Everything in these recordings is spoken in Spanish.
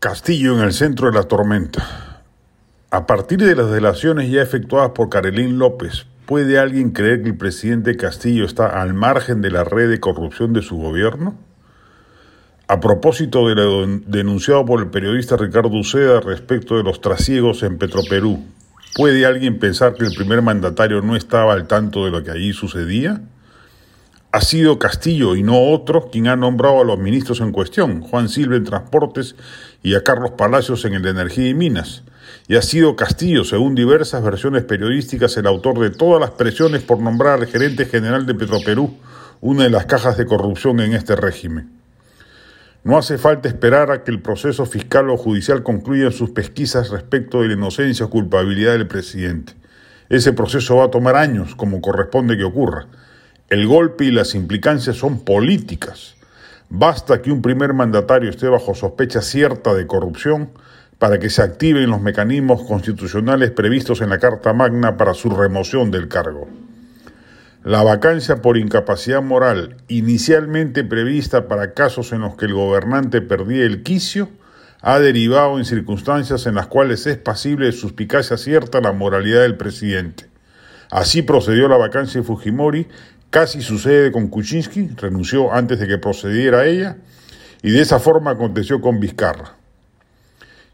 Castillo en el centro de la tormenta. A partir de las delaciones ya efectuadas por Carolín López, ¿puede alguien creer que el presidente Castillo está al margen de la red de corrupción de su gobierno? A propósito de lo denunciado por el periodista Ricardo Uceda respecto de los trasiegos en Petroperú, ¿puede alguien pensar que el primer mandatario no estaba al tanto de lo que allí sucedía? Ha sido Castillo y no otro quien ha nombrado a los ministros en cuestión, Juan Silva en Transportes y a Carlos Palacios en el de Energía y Minas. Y ha sido Castillo, según diversas versiones periodísticas, el autor de todas las presiones por nombrar al gerente general de Petroperú, una de las cajas de corrupción en este régimen. No hace falta esperar a que el proceso fiscal o judicial concluya sus pesquisas respecto de la inocencia o culpabilidad del presidente. Ese proceso va a tomar años, como corresponde que ocurra. El golpe y las implicancias son políticas. Basta que un primer mandatario esté bajo sospecha cierta de corrupción para que se activen los mecanismos constitucionales previstos en la Carta Magna para su remoción del cargo. La vacancia por incapacidad moral, inicialmente prevista para casos en los que el gobernante perdía el quicio, ha derivado en circunstancias en las cuales es pasible de suspicacia cierta la moralidad del presidente. Así procedió la vacancia de Fujimori Casi sucede con Kuczynski, renunció antes de que procediera ella, y de esa forma aconteció con Vizcarra.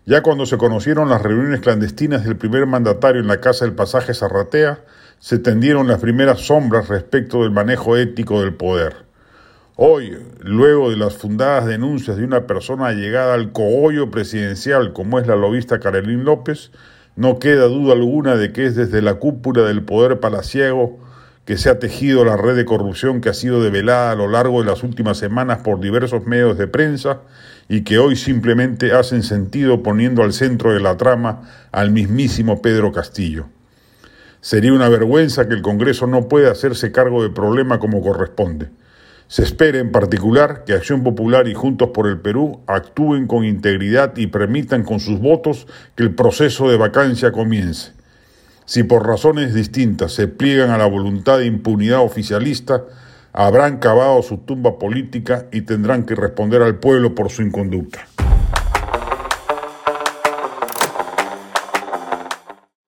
Ya cuando se conocieron las reuniones clandestinas del primer mandatario en la casa del pasaje Zarratea, se tendieron las primeras sombras respecto del manejo ético del poder. Hoy, luego de las fundadas denuncias de una persona llegada al cogollo presidencial como es la lobista Carolín López, no queda duda alguna de que es desde la cúpula del poder palaciego que se ha tejido la red de corrupción que ha sido develada a lo largo de las últimas semanas por diversos medios de prensa y que hoy simplemente hacen sentido poniendo al centro de la trama al mismísimo Pedro Castillo. Sería una vergüenza que el Congreso no pueda hacerse cargo del problema como corresponde. Se espera en particular que Acción Popular y Juntos por el Perú actúen con integridad y permitan con sus votos que el proceso de vacancia comience. Si por razones distintas se pliegan a la voluntad de impunidad oficialista, habrán cavado su tumba política y tendrán que responder al pueblo por su inconducta.